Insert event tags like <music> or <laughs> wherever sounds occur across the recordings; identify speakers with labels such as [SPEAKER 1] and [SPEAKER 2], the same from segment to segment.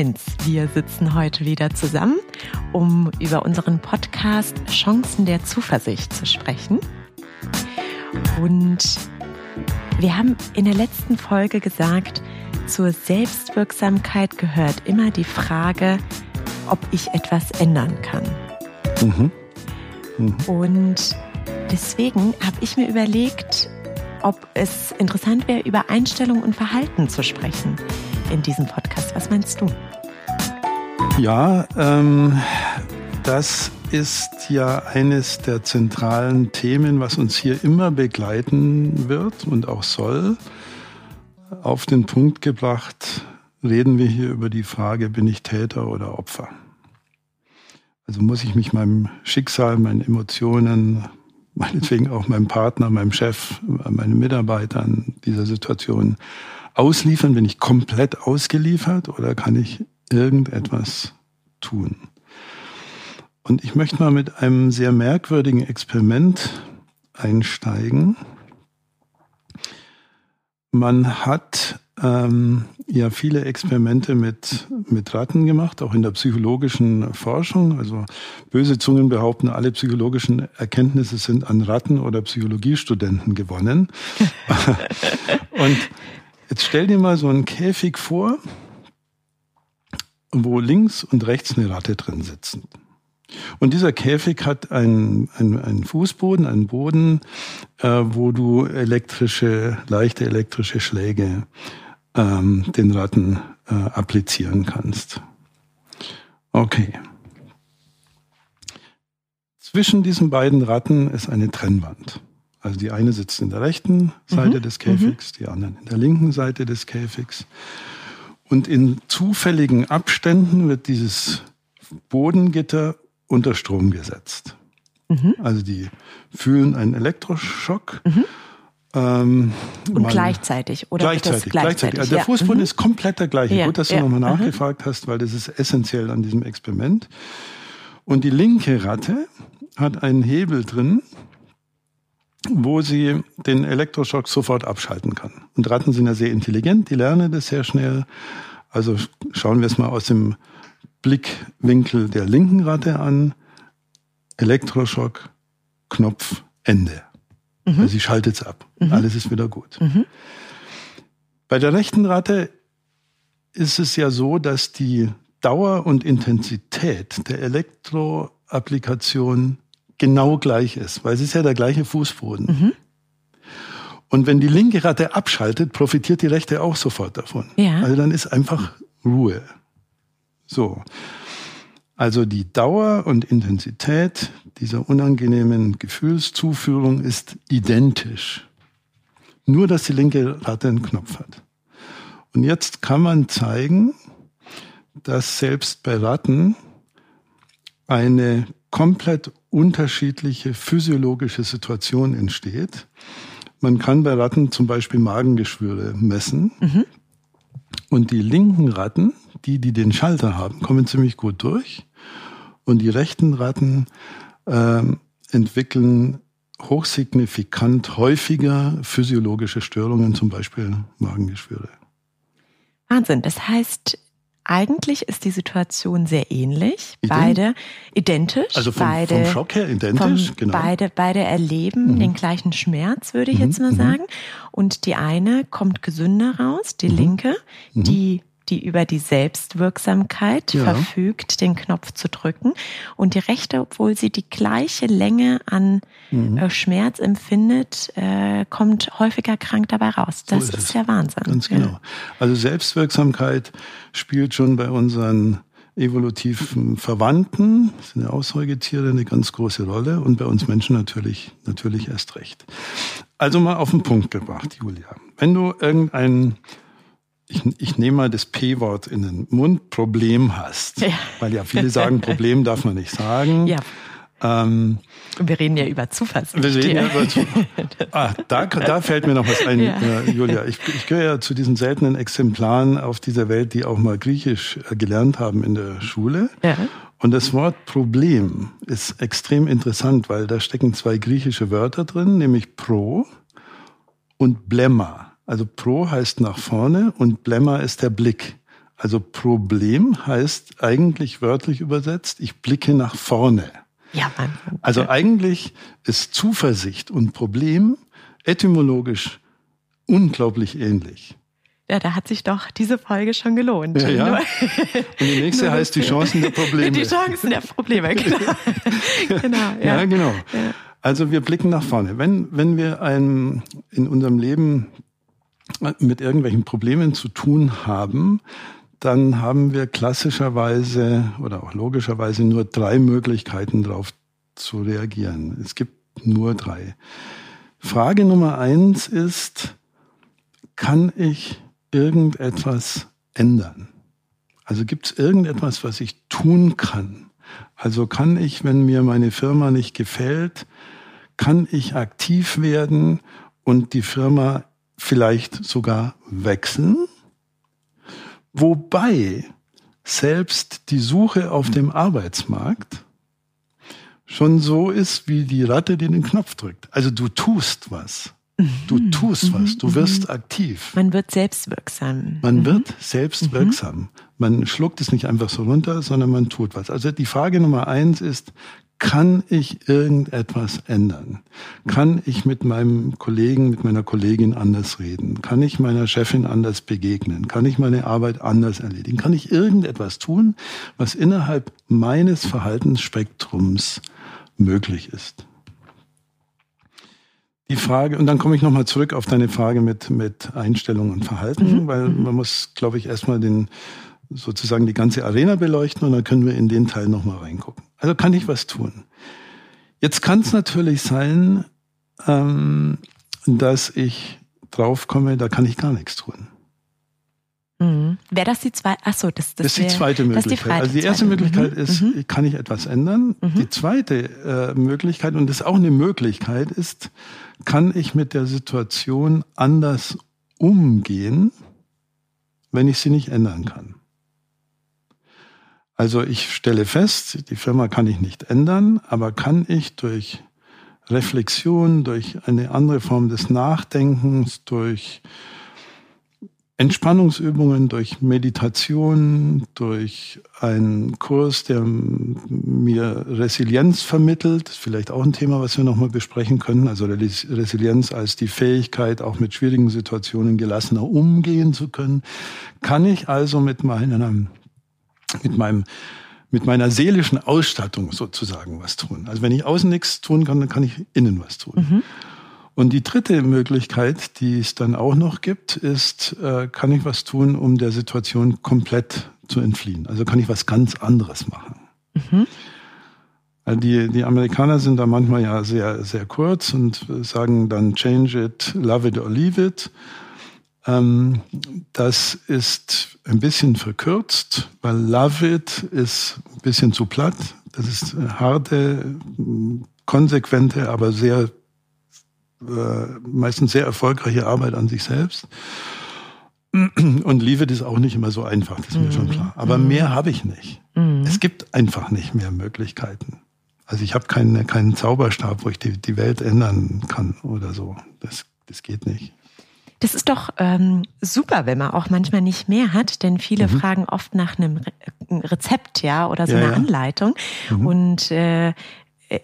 [SPEAKER 1] eins. Wir sitzen heute wieder zusammen, um über unseren Podcast Chancen der Zuversicht zu sprechen. Und wir haben in der letzten Folge gesagt, zur Selbstwirksamkeit gehört immer die Frage, ob ich etwas ändern kann. Mhm. Mhm. Und deswegen habe ich mir überlegt, ob es interessant wäre, über Einstellung und Verhalten zu sprechen in diesem Podcast. Was meinst du?
[SPEAKER 2] Ja, ähm, das ist ja eines der zentralen Themen, was uns hier immer begleiten wird und auch soll. Auf den Punkt gebracht reden wir hier über die Frage, bin ich Täter oder Opfer? Also muss ich mich meinem Schicksal, meinen Emotionen, meinetwegen auch meinem Partner, meinem Chef, meinen Mitarbeitern dieser Situation ausliefern? Bin ich komplett ausgeliefert oder kann ich irgendetwas tun? Und ich möchte mal mit einem sehr merkwürdigen Experiment einsteigen. Man hat ähm, ja viele Experimente mit, mit Ratten gemacht, auch in der psychologischen Forschung. Also böse Zungen behaupten, alle psychologischen Erkenntnisse sind an Ratten oder Psychologiestudenten gewonnen. <laughs> Und jetzt stell dir mal so einen Käfig vor, wo links und rechts eine Ratte drin sitzen. Und dieser Käfig hat einen, einen, einen Fußboden, einen Boden, äh, wo du elektrische, leichte elektrische Schläge ähm, den Ratten äh, applizieren kannst. Okay. Zwischen diesen beiden Ratten ist eine Trennwand. Also die eine sitzt in der rechten Seite mhm. des Käfigs, mhm. die anderen in der linken Seite des Käfigs. Und in zufälligen Abständen wird dieses Bodengitter unter Strom gesetzt. Mhm. Also die fühlen einen Elektroschock. Mhm.
[SPEAKER 1] Ähm, und gleichzeitig, oder?
[SPEAKER 2] Gleichzeitig, gleichzeitig. gleichzeitig. Also der Fußboden ja. ist komplett der gleiche. Ja. Gut, dass du ja. nochmal mhm. nachgefragt hast, weil das ist essentiell an diesem Experiment. Und die linke Ratte hat einen Hebel drin, wo sie den Elektroschock sofort abschalten kann. Und Ratten sind ja sehr intelligent, die lernen das sehr schnell. Also schauen wir es mal aus dem Blickwinkel der linken Ratte an. Elektroschock, Knopf, Ende. Mhm. Also sie schaltet es ab. Mhm. Alles ist wieder gut. Mhm. Bei der rechten Ratte ist es ja so, dass die Dauer und Intensität der Elektroapplikation genau gleich ist, weil es ist ja der gleiche Fußboden. Mhm. Und wenn die linke Ratte abschaltet, profitiert die rechte auch sofort davon. Ja. Also dann ist einfach Ruhe. So. Also die Dauer und Intensität dieser unangenehmen Gefühlszuführung ist identisch. Nur, dass die linke Ratte einen Knopf hat. Und jetzt kann man zeigen, dass selbst bei Ratten eine komplett unterschiedliche physiologische Situation entsteht. Man kann bei Ratten zum Beispiel Magengeschwüre messen. Mhm. Und die linken Ratten, die, die den Schalter haben, kommen ziemlich gut durch. Und die rechten Ratten äh, entwickeln hochsignifikant häufiger physiologische Störungen, zum Beispiel Magengeschwüre.
[SPEAKER 1] Wahnsinn. Das heißt, eigentlich ist die Situation sehr ähnlich. Ident beide identisch.
[SPEAKER 2] Also vom,
[SPEAKER 1] beide,
[SPEAKER 2] vom Schock her identisch,
[SPEAKER 1] vom, genau. Beide, beide erleben mhm. den gleichen Schmerz, würde ich mhm. jetzt mal mhm. sagen. Und die eine kommt gesünder raus, die mhm. linke, mhm. die die über die Selbstwirksamkeit ja. verfügt, den Knopf zu drücken. Und die rechte, obwohl sie die gleiche Länge an mhm. äh, Schmerz empfindet, äh, kommt häufiger krank dabei raus. Das so ist, ist ja Wahnsinn.
[SPEAKER 2] Ganz genau. Ja. Also Selbstwirksamkeit spielt schon bei unseren evolutiven Verwandten, das sind ja Aussäugetiere, eine ganz große Rolle und bei uns Menschen natürlich, natürlich erst recht. Also mal auf den Punkt gebracht, Julia. Wenn du irgendeinen ich, ich nehme mal das P-Wort in den Mund, Problem hast. Ja. Weil ja viele sagen, Problem darf man nicht sagen. Ja.
[SPEAKER 1] Ähm, wir reden ja über Zuversicht.
[SPEAKER 2] Wir reden ja über Zuversicht. Ah, da, da fällt mir noch was ein, ja. äh, Julia. Ich, ich gehöre ja zu diesen seltenen Exemplaren auf dieser Welt, die auch mal Griechisch äh, gelernt haben in der Schule. Ja. Und das Wort Problem ist extrem interessant, weil da stecken zwei griechische Wörter drin, nämlich pro und blemma. Also pro heißt nach vorne und blemma ist der Blick. Also Problem heißt eigentlich wörtlich übersetzt, ich blicke nach vorne.
[SPEAKER 1] Ja, Mann.
[SPEAKER 2] Also eigentlich ist Zuversicht und Problem etymologisch unglaublich ähnlich.
[SPEAKER 1] Ja, da hat sich doch diese Folge schon gelohnt.
[SPEAKER 2] Ja, ja. <laughs> Und die nächste heißt die Chancen der Probleme.
[SPEAKER 1] Die Chancen der Probleme, <laughs> genau.
[SPEAKER 2] genau ja. ja, genau. Also wir blicken nach vorne. Wenn, wenn wir ein, in unserem Leben mit irgendwelchen Problemen zu tun haben, dann haben wir klassischerweise oder auch logischerweise nur drei Möglichkeiten darauf zu reagieren. Es gibt nur drei. Frage Nummer eins ist, kann ich irgendetwas ändern? Also gibt es irgendetwas, was ich tun kann? Also kann ich, wenn mir meine Firma nicht gefällt, kann ich aktiv werden und die Firma vielleicht sogar wechseln? Wobei selbst die Suche auf dem Arbeitsmarkt schon so ist wie die Ratte, die den Knopf drückt. Also du tust was. Du mhm. tust was, du mhm. wirst aktiv.
[SPEAKER 1] Man wird selbstwirksam.
[SPEAKER 2] Man mhm. wird selbstwirksam. Man schluckt es nicht einfach so runter, sondern man tut was. Also die Frage Nummer eins ist, kann ich irgendetwas ändern? Kann ich mit meinem Kollegen, mit meiner Kollegin anders reden? Kann ich meiner Chefin anders begegnen? Kann ich meine Arbeit anders erledigen? Kann ich irgendetwas tun, was innerhalb meines Verhaltensspektrums möglich ist? Die Frage, und dann komme ich nochmal zurück auf deine Frage mit, mit Einstellung und Verhalten, mhm. weil man muss, glaube ich, erstmal den, sozusagen die ganze Arena beleuchten und dann können wir in den Teil nochmal reingucken. Also kann ich was tun. Jetzt kann es natürlich sein, ähm, dass ich draufkomme, da kann ich gar nichts tun.
[SPEAKER 1] Mhm. Wäre das die zweite? Achso, das,
[SPEAKER 2] das, das ist die zweite Möglichkeit. Die also die erste Möglichkeit mhm. ist, mhm. kann ich etwas ändern? Mhm. Die zweite äh, Möglichkeit, und das ist auch eine Möglichkeit, ist, kann ich mit der Situation anders umgehen, wenn ich sie nicht ändern kann? Also ich stelle fest, die Firma kann ich nicht ändern, aber kann ich durch Reflexion, durch eine andere Form des Nachdenkens, durch Entspannungsübungen, durch Meditation, durch einen Kurs, der mir Resilienz vermittelt, vielleicht auch ein Thema, was wir nochmal besprechen können, also Resilienz als die Fähigkeit, auch mit schwierigen Situationen gelassener umgehen zu können, kann ich also mit meinem mit meinem mit meiner seelischen Ausstattung sozusagen was tun. Also wenn ich außen nichts tun kann, dann kann ich innen was tun. Mhm. Und die dritte Möglichkeit, die es dann auch noch gibt, ist, äh, kann ich was tun, um der Situation komplett zu entfliehen? Also kann ich was ganz anderes machen? Mhm. Also die, die Amerikaner sind da manchmal ja sehr, sehr kurz und sagen dann change it, love it or leave it. Ähm, das ist ein bisschen verkürzt, weil Love It ist ein bisschen zu platt. Das ist harte, konsequente, aber sehr, äh, meistens sehr erfolgreiche Arbeit an sich selbst. Und Leave It ist auch nicht immer so einfach, das ist mir mhm. schon klar. Aber mhm. mehr habe ich nicht. Mhm. Es gibt einfach nicht mehr Möglichkeiten. Also ich habe keinen, keinen Zauberstab, wo ich die, die Welt ändern kann oder so. Das, das geht nicht.
[SPEAKER 1] Das ist doch ähm, super, wenn man auch manchmal nicht mehr hat, denn viele mhm. fragen oft nach einem Re Rezept, ja, oder so ja, einer ja. Anleitung. Mhm. Und äh,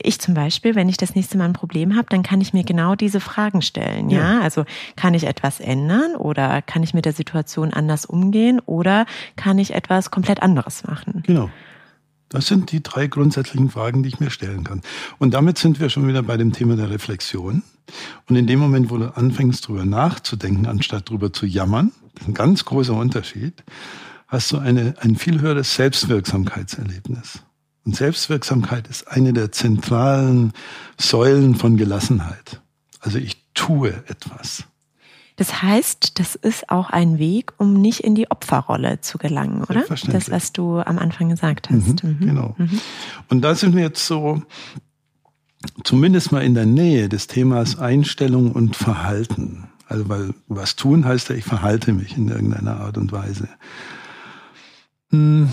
[SPEAKER 1] ich zum Beispiel, wenn ich das nächste Mal ein Problem habe, dann kann ich mir genau diese Fragen stellen. Ja? ja, also kann ich etwas ändern oder kann ich mit der Situation anders umgehen oder kann ich etwas komplett anderes machen?
[SPEAKER 2] Genau. Das sind die drei grundsätzlichen Fragen, die ich mir stellen kann. Und damit sind wir schon wieder bei dem Thema der Reflexion. Und in dem Moment, wo du anfängst, drüber nachzudenken, anstatt drüber zu jammern, ein ganz großer Unterschied, hast du eine, ein viel höheres Selbstwirksamkeitserlebnis. Und Selbstwirksamkeit ist eine der zentralen Säulen von Gelassenheit. Also ich tue etwas.
[SPEAKER 1] Das heißt, das ist auch ein Weg, um nicht in die Opferrolle zu gelangen, oder? Das, was du am Anfang gesagt hast.
[SPEAKER 2] Mhm, mhm. Genau. Mhm. Und da sind wir jetzt so, zumindest mal in der Nähe des Themas Einstellung und Verhalten. Also, weil was tun heißt ja, ich verhalte mich in irgendeiner Art und Weise. Hm.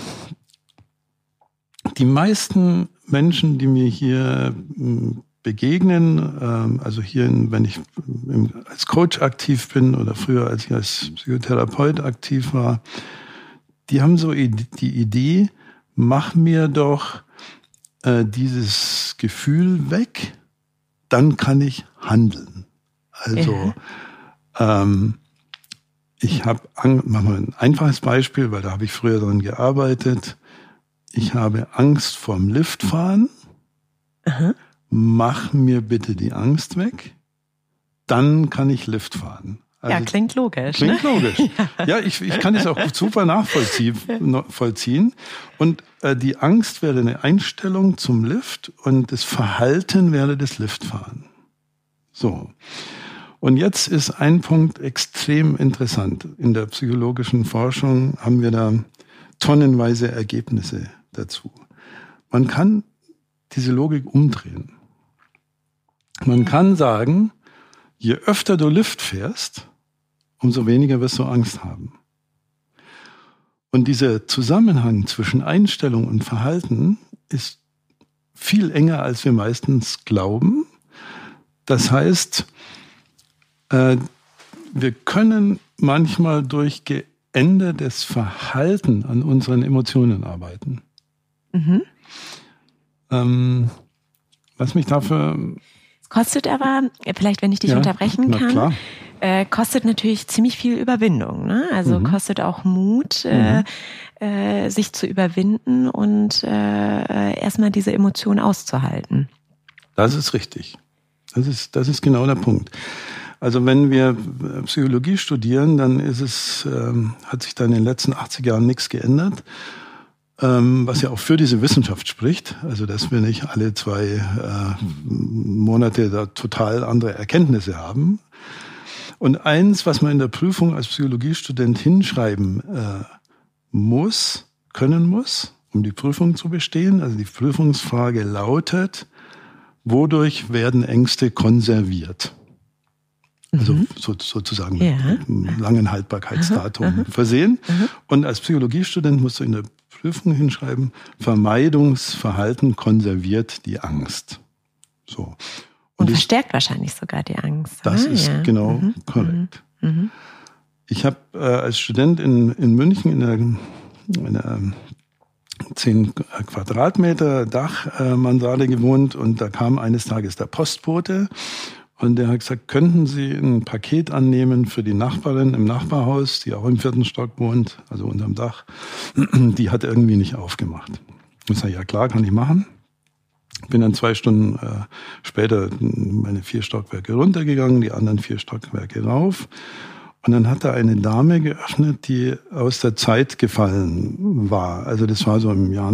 [SPEAKER 2] Die meisten Menschen, die mir hier hm, begegnen. Ähm, also hier, wenn ich als Coach aktiv bin oder früher, als ich als Psychotherapeut aktiv war, die haben so die Idee, mach mir doch äh, dieses Gefühl weg, dann kann ich handeln. Also ähm, ich habe, machen wir ein einfaches Beispiel, weil da habe ich früher dran gearbeitet. Ich habe Angst vorm Liftfahren. Aha. Mach mir bitte die Angst weg. Dann kann ich Lift fahren.
[SPEAKER 1] Also, ja, klingt logisch.
[SPEAKER 2] Klingt ne? logisch. ja, <laughs> ja ich, ich kann es auch super nachvollziehen. vollziehen. Und äh, die Angst wäre eine Einstellung zum Lift und das Verhalten wäre das Liftfahren. So. Und jetzt ist ein Punkt extrem interessant. In der psychologischen Forschung haben wir da tonnenweise Ergebnisse dazu. Man kann diese Logik umdrehen. Man kann sagen, je öfter du Lift fährst, umso weniger wirst du Angst haben. Und dieser Zusammenhang zwischen Einstellung und Verhalten ist viel enger, als wir meistens glauben. Das heißt, äh, wir können manchmal durch geändertes Verhalten an unseren Emotionen arbeiten. Mhm. Ähm, was mich dafür
[SPEAKER 1] Kostet aber, vielleicht wenn ich dich ja, unterbrechen kann, äh, kostet natürlich ziemlich viel Überwindung. Ne? Also mhm. kostet auch Mut, äh, mhm. äh, sich zu überwinden und äh, erstmal diese Emotion auszuhalten.
[SPEAKER 2] Das ist richtig. Das ist, das ist genau der Punkt. Also wenn wir Psychologie studieren, dann ist es, ähm, hat sich da in den letzten 80 Jahren nichts geändert was ja auch für diese Wissenschaft spricht, also dass wir nicht alle zwei äh, Monate da total andere Erkenntnisse haben. Und eins, was man in der Prüfung als Psychologiestudent hinschreiben äh, muss, können muss, um die Prüfung zu bestehen, also die Prüfungsfrage lautet, wodurch werden Ängste konserviert? Also mhm. so, sozusagen mit einem langen Haltbarkeitsdatum aha, aha. versehen. Aha. Und als Psychologiestudent musst du in der Prüfung hinschreiben, Vermeidungsverhalten konserviert die Angst. So.
[SPEAKER 1] Und, Und verstärkt ich, wahrscheinlich sogar die Angst.
[SPEAKER 2] Das ah, ist ja. genau mhm. korrekt. Mhm. mhm. Ich habe äh, als Student in, in München in einer, in einer 10 Quadratmeter Dachmansarde gewohnt und da kam eines Tages der Postbote und der hat gesagt, könnten Sie ein Paket annehmen für die Nachbarin im Nachbarhaus, die auch im vierten Stock wohnt, also unterm Dach. <clears throat> Die hat irgendwie nicht aufgemacht. Ich sage, ja klar, kann ich machen. Bin dann zwei Stunden äh, später meine vier Stockwerke runtergegangen, die anderen vier Stockwerke rauf. Und dann hat da eine Dame geöffnet, die aus der Zeit gefallen war. Also das war so im Jahr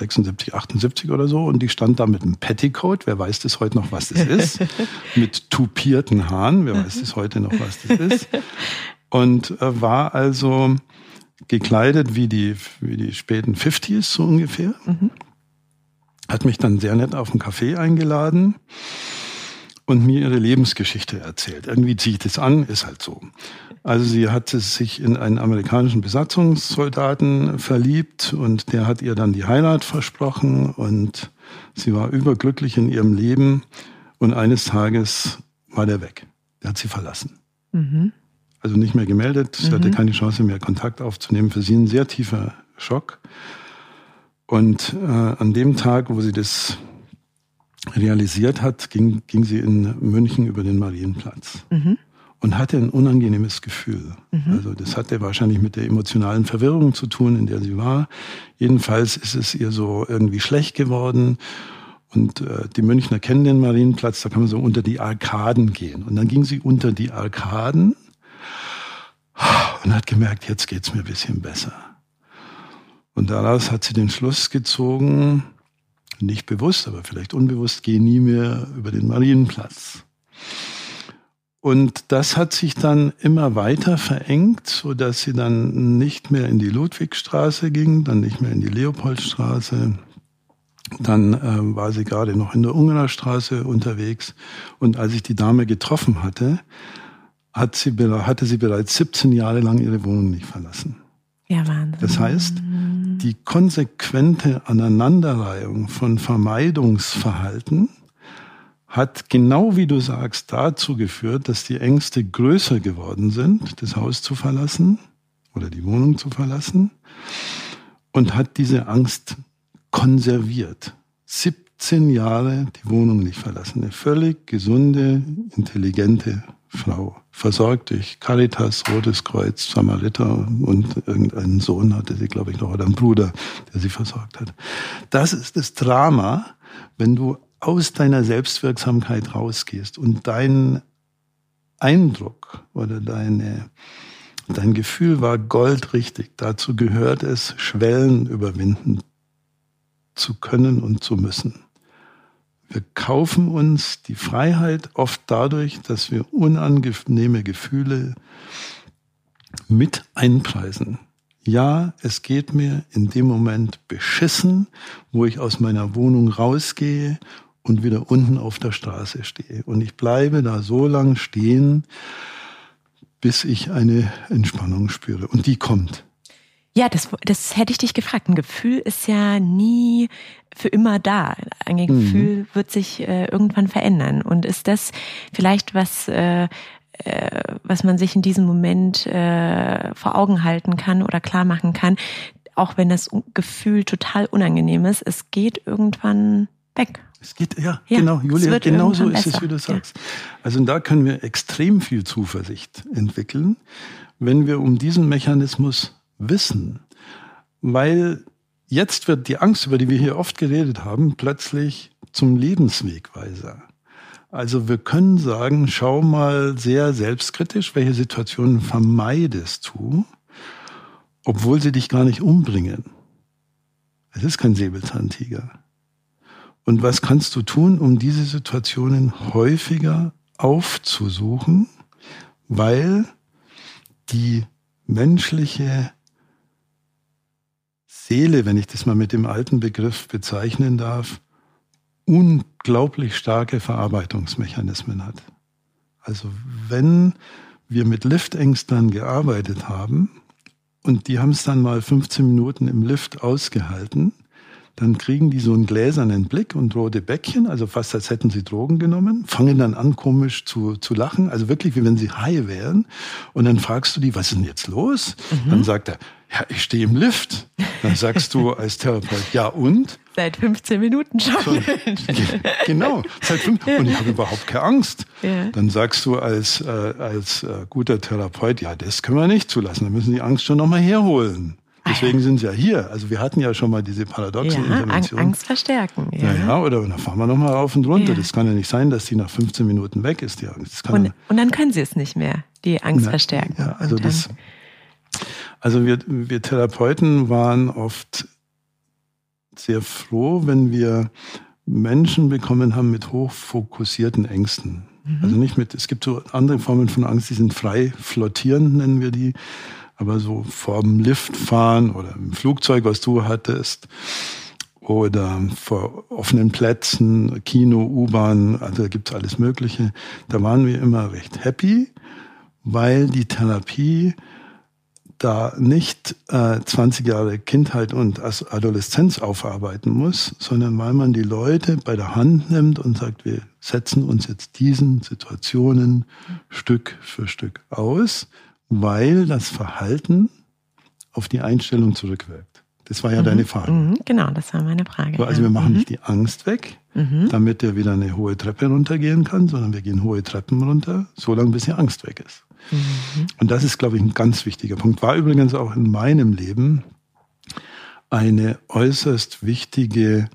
[SPEAKER 2] 1976, 78 oder so. Und die stand da mit einem Petticoat. Wer weiß das heute noch, was das ist? <laughs> mit tupierten Haaren. Wer weiß das heute noch, was das ist? Und äh, war also gekleidet wie die, wie die späten 50s so ungefähr. Mhm. Hat mich dann sehr nett auf einen Café eingeladen und mir ihre Lebensgeschichte erzählt. Irgendwie ziehe ich das an, ist halt so. Also sie hat sich in einen amerikanischen Besatzungssoldaten verliebt und der hat ihr dann die Heirat versprochen und sie war überglücklich in ihrem Leben und eines Tages war der weg. Der hat sie verlassen. Mhm. Also nicht mehr gemeldet, sie mhm. hatte keine Chance mehr, Kontakt aufzunehmen. Für sie ein sehr tiefer Schock. Und äh, an dem Tag, wo sie das realisiert hat, ging, ging sie in München über den Marienplatz. Mhm. Und hatte ein unangenehmes Gefühl. Mhm. Also das hatte wahrscheinlich mit der emotionalen Verwirrung zu tun, in der sie war. Jedenfalls ist es ihr so irgendwie schlecht geworden. Und äh, die Münchner kennen den Marienplatz, da kann man so unter die Arkaden gehen. Und dann ging sie unter die Arkaden und hat gemerkt, jetzt geht's mir ein bisschen besser. Und daraus hat sie den Schluss gezogen, nicht bewusst, aber vielleicht unbewusst, gehe nie mehr über den Marienplatz. Und das hat sich dann immer weiter verengt, so dass sie dann nicht mehr in die Ludwigstraße ging, dann nicht mehr in die Leopoldstraße. Dann äh, war sie gerade noch in der Ungarstraße unterwegs. Und als ich die Dame getroffen hatte, hat sie, hatte sie bereits 17 Jahre lang ihre Wohnung nicht verlassen.
[SPEAKER 1] Ja, Wahnsinn.
[SPEAKER 2] Das heißt, die konsequente Aneinanderreihung von Vermeidungsverhalten hat genau wie du sagst dazu geführt, dass die Ängste größer geworden sind, das Haus zu verlassen oder die Wohnung zu verlassen und hat diese Angst konserviert. 17 Jahre die Wohnung nicht verlassen. Eine völlig gesunde, intelligente Frau. Versorgt durch Caritas, Rotes Kreuz, Samariter und irgendeinen Sohn hatte sie, glaube ich, noch, oder einen Bruder, der sie versorgt hat. Das ist das Drama, wenn du aus deiner Selbstwirksamkeit rausgehst und dein Eindruck oder deine, dein Gefühl war goldrichtig. Dazu gehört es, Schwellen überwinden zu können und zu müssen. Wir kaufen uns die Freiheit oft dadurch, dass wir unangenehme Gefühle mit einpreisen. Ja, es geht mir in dem Moment beschissen, wo ich aus meiner Wohnung rausgehe und wieder unten auf der Straße stehe. Und ich bleibe da so lang stehen, bis ich eine Entspannung spüre. Und die kommt.
[SPEAKER 1] Ja, das, das hätte ich dich gefragt. Ein Gefühl ist ja nie für immer da. Ein mhm. Gefühl wird sich äh, irgendwann verändern. Und ist das vielleicht was, äh, äh, was man sich in diesem Moment äh, vor Augen halten kann oder klar machen kann, auch wenn das Gefühl total unangenehm ist, es geht irgendwann weg.
[SPEAKER 2] Es geht, ja, ja genau, Julia, genau so ist besser. es, wie du sagst. Ja. Also da können wir extrem viel Zuversicht entwickeln, wenn wir um diesen Mechanismus wissen, weil jetzt wird die Angst, über die wir hier oft geredet haben, plötzlich zum Lebenswegweiser. Also wir können sagen, schau mal sehr selbstkritisch, welche Situationen vermeidest du, obwohl sie dich gar nicht umbringen. Es ist kein Säbelzahntiger. Und was kannst du tun, um diese Situationen häufiger aufzusuchen, weil die menschliche Seele, wenn ich das mal mit dem alten Begriff bezeichnen darf, unglaublich starke Verarbeitungsmechanismen hat. Also wenn wir mit Liftängstern gearbeitet haben und die haben es dann mal 15 Minuten im Lift ausgehalten, dann kriegen die so einen gläsernen Blick und rote Bäckchen, also fast als hätten sie Drogen genommen, fangen dann an komisch zu, zu lachen, also wirklich wie wenn sie high wären. Und dann fragst du die, was ist denn jetzt los? Mhm. Dann sagt er, ja, ich stehe im Lift. Dann sagst du als Therapeut, ja und?
[SPEAKER 1] Seit 15 Minuten schon. So,
[SPEAKER 2] genau, seit 15 Und ich habe überhaupt keine Angst. Ja. Dann sagst du als, äh, als äh, guter Therapeut, ja, das können wir nicht zulassen. Dann müssen die Angst schon nochmal herholen. Deswegen sind sie ja hier. Also wir hatten ja schon mal diese paradoxen ja, Interventionen.
[SPEAKER 1] Angst verstärken.
[SPEAKER 2] Ja, ja oder dann fahren wir nochmal auf und runter. Ja. Das kann ja nicht sein, dass die nach 15 Minuten weg ist, die Angst.
[SPEAKER 1] Und, und, dann können sie es nicht mehr, die Angst na, verstärken.
[SPEAKER 2] Ja, also das. Also wir, wir Therapeuten waren oft sehr froh, wenn wir Menschen bekommen haben mit hochfokussierten Ängsten. Mhm. Also nicht mit, es gibt so andere Formen von Angst, die sind frei flottierend, nennen wir die aber so vorm Lift fahren oder im Flugzeug, was du hattest, oder vor offenen Plätzen, Kino, U-Bahn, also da gibt's alles Mögliche. Da waren wir immer recht happy, weil die Therapie da nicht äh, 20 Jahre Kindheit und Adoleszenz aufarbeiten muss, sondern weil man die Leute bei der Hand nimmt und sagt, wir setzen uns jetzt diesen Situationen Stück für Stück aus weil das Verhalten auf die Einstellung zurückwirkt. Das war ja mhm. deine Frage. Mhm,
[SPEAKER 1] genau, das war meine Frage.
[SPEAKER 2] Also wir machen mhm. nicht die Angst weg, mhm. damit er wieder eine hohe Treppe runtergehen kann, sondern wir gehen hohe Treppen runter, so lange bis die Angst weg ist. Mhm. Und das ist, glaube ich, ein ganz wichtiger Punkt. War übrigens auch in meinem Leben eine äußerst wichtige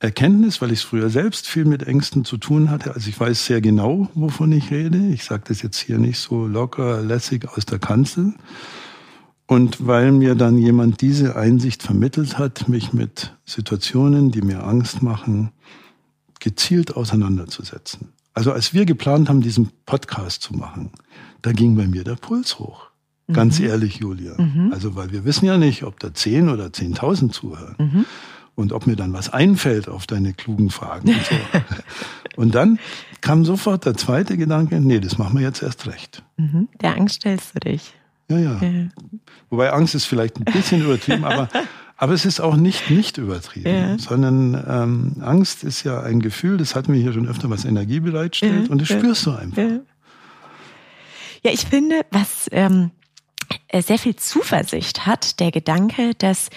[SPEAKER 2] Erkenntnis, weil ich es früher selbst viel mit Ängsten zu tun hatte. Also ich weiß sehr genau, wovon ich rede. Ich sage das jetzt hier nicht so locker, lässig aus der Kanzel. Und weil mir dann jemand diese Einsicht vermittelt hat, mich mit Situationen, die mir Angst machen, gezielt auseinanderzusetzen. Also als wir geplant haben, diesen Podcast zu machen, da ging bei mir der Puls hoch. Ganz mhm. ehrlich, Julia. Mhm. Also weil wir wissen ja nicht, ob da zehn oder zehntausend zuhören. Mhm und ob mir dann was einfällt auf deine klugen Fragen und so. <laughs> und dann kam sofort der zweite Gedanke, nee, das machen wir jetzt erst recht.
[SPEAKER 1] Mhm. Der Angst stellst du dich.
[SPEAKER 2] Ja, ja, ja. Wobei Angst ist vielleicht ein bisschen übertrieben, aber, <laughs> aber es ist auch nicht nicht übertrieben, ja. sondern ähm, Angst ist ja ein Gefühl, das hatten wir hier schon öfter, was Energie bereitstellt ja, und das spürst du einfach.
[SPEAKER 1] Ja, ich finde, was... Ähm äh, sehr viel Zuversicht hat, der Gedanke, dass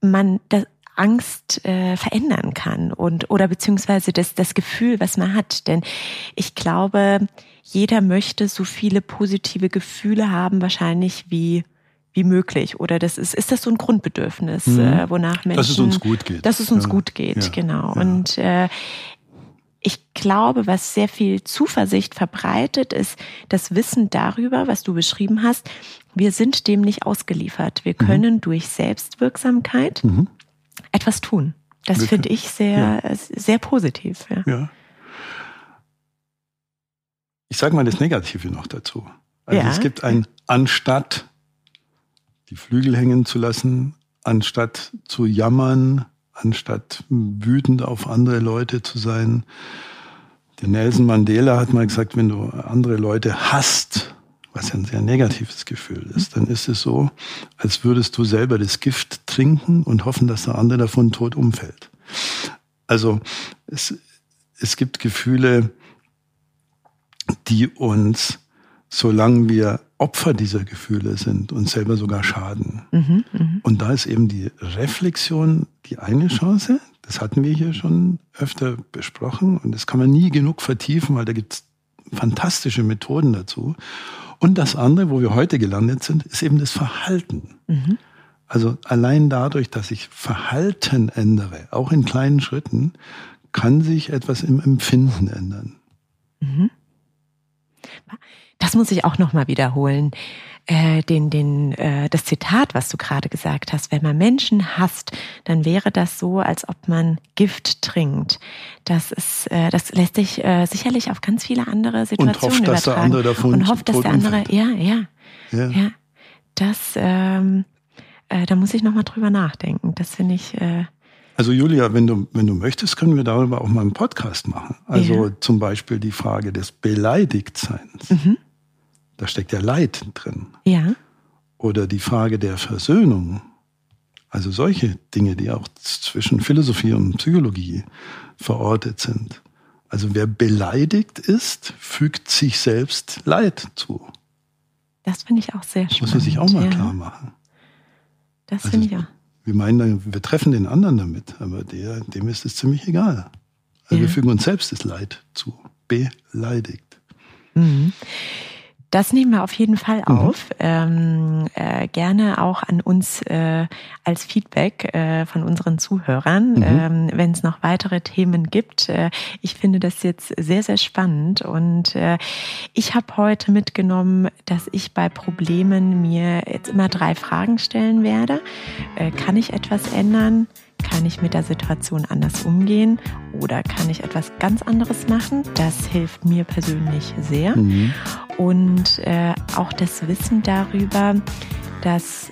[SPEAKER 1] man das Angst äh, verändern kann und oder beziehungsweise das, das Gefühl, was man hat. Denn ich glaube, jeder möchte so viele positive Gefühle haben, wahrscheinlich wie wie möglich. Oder das ist, ist das so ein Grundbedürfnis, mhm. äh, wonach Menschen.
[SPEAKER 2] Dass es uns gut geht.
[SPEAKER 1] Dass es uns ja. gut geht, ja. genau. Ja. Und äh, ich glaube, was sehr viel Zuversicht verbreitet, ist das Wissen darüber, was du beschrieben hast. Wir sind dem nicht ausgeliefert. Wir mhm. können mhm. durch Selbstwirksamkeit mhm. etwas tun. Das finde ich sehr, ja. sehr positiv. Ja. ja.
[SPEAKER 2] Ich sage mal das Negative noch dazu. Also ja. es gibt ein anstatt die Flügel hängen zu lassen, anstatt zu jammern, anstatt wütend auf andere Leute zu sein. Der Nelson Mandela hat mal gesagt, wenn du andere Leute hasst, was ja ein sehr negatives Gefühl ist, dann ist es so, als würdest du selber das Gift trinken und hoffen, dass der andere davon tot umfällt. Also es, es gibt Gefühle, die uns, solange wir Opfer dieser Gefühle sind und selber sogar schaden. Mhm, mh. Und da ist eben die Reflexion die eine Chance. Das hatten wir hier schon öfter besprochen und das kann man nie genug vertiefen, weil da gibt es fantastische Methoden dazu. Und das andere, wo wir heute gelandet sind, ist eben das Verhalten. Mhm. Also allein dadurch, dass ich Verhalten ändere, auch in kleinen Schritten, kann sich etwas im Empfinden ändern. Mhm.
[SPEAKER 1] Das muss ich auch nochmal wiederholen. Äh, den, den, äh, das Zitat, was du gerade gesagt hast, wenn man Menschen hasst, dann wäre das so, als ob man Gift trinkt. Das ist, äh, das lässt sich äh, sicherlich auf ganz viele andere Situationen
[SPEAKER 2] und hofft,
[SPEAKER 1] übertragen.
[SPEAKER 2] Dass der andere davon
[SPEAKER 1] und hofft, dass der andere, ja, ja, ja, ja. Das, ähm, äh, da muss ich nochmal drüber nachdenken. Das finde ich. Äh,
[SPEAKER 2] also Julia, wenn du, wenn du möchtest, können wir darüber auch mal einen Podcast machen. Also ja. zum Beispiel die Frage des Beleidigtseins. Mhm. Da steckt ja Leid drin.
[SPEAKER 1] Ja.
[SPEAKER 2] Oder die Frage der Versöhnung. Also solche Dinge, die auch zwischen Philosophie und Psychologie verortet sind. Also wer beleidigt ist, fügt sich selbst Leid zu.
[SPEAKER 1] Das finde ich auch sehr spannend.
[SPEAKER 2] muss man sich auch mal ja. klar machen.
[SPEAKER 1] Das also, finde ich auch.
[SPEAKER 2] Wir meinen, dann, wir treffen den anderen damit, aber der, dem ist es ziemlich egal. Also ja. wir fügen uns selbst das Leid zu. Beleidigt.
[SPEAKER 1] Mhm. Das nehmen wir auf jeden Fall mhm. auf. Mhm. Ähm, äh, gerne auch an uns äh, als Feedback äh, von unseren Zuhörern, mhm. ähm, wenn es noch weitere Themen gibt. Äh, ich finde das jetzt sehr, sehr spannend und äh, ich habe heute mitgenommen, dass ich bei Problemen mir jetzt immer drei Fragen stellen werde. Äh, kann ich etwas ändern? Kann ich mit der Situation anders umgehen oder kann ich etwas ganz anderes machen? Das hilft mir persönlich sehr. Mhm. Und äh, auch das Wissen darüber, dass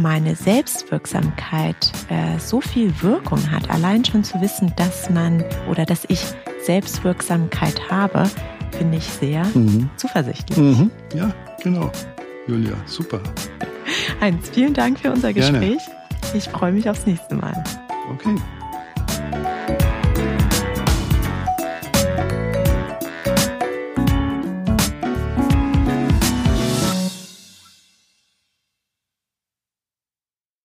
[SPEAKER 1] meine Selbstwirksamkeit äh, so viel Wirkung hat, allein schon zu wissen, dass man oder dass ich Selbstwirksamkeit habe, finde ich sehr mhm. zuversichtlich.
[SPEAKER 2] Mhm. Ja, genau. Julia, super.
[SPEAKER 1] Heinz, vielen Dank für unser Gespräch. Gerne. Ich freue mich aufs nächste Mal.
[SPEAKER 2] Okay.